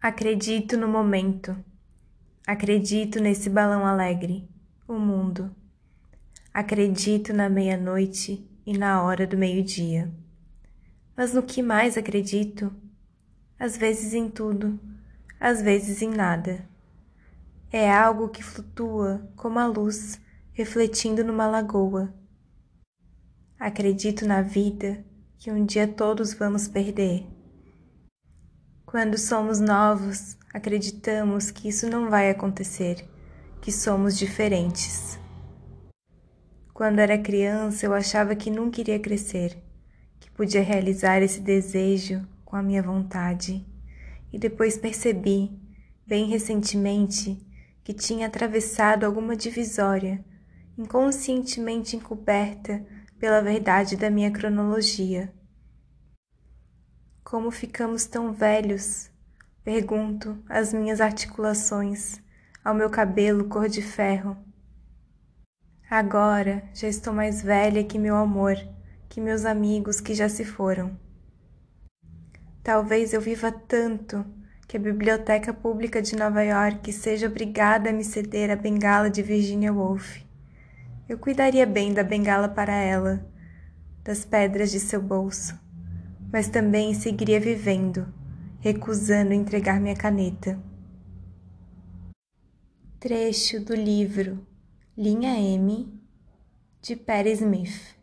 Acredito no momento. Acredito nesse balão alegre, o mundo. Acredito na meia-noite e na hora do meio-dia. Mas no que mais acredito? Às vezes em tudo, às vezes em nada. É algo que flutua como a luz refletindo numa lagoa. Acredito na vida que um dia todos vamos perder quando somos novos, acreditamos que isso não vai acontecer, que somos diferentes. Quando era criança, eu achava que nunca iria crescer, que podia realizar esse desejo com a minha vontade. E depois percebi, bem recentemente, que tinha atravessado alguma divisória, inconscientemente encoberta pela verdade da minha cronologia como ficamos tão velhos? Pergunto às minhas articulações, ao meu cabelo cor de ferro. Agora já estou mais velha que meu amor, que meus amigos que já se foram. Talvez eu viva tanto que a Biblioteca Pública de Nova York seja obrigada a me ceder a bengala de Virginia Woolf. Eu cuidaria bem da bengala para ela, das pedras de seu bolso mas também seguiria vivendo, recusando entregar minha caneta. Trecho do livro Linha M de Perry Smith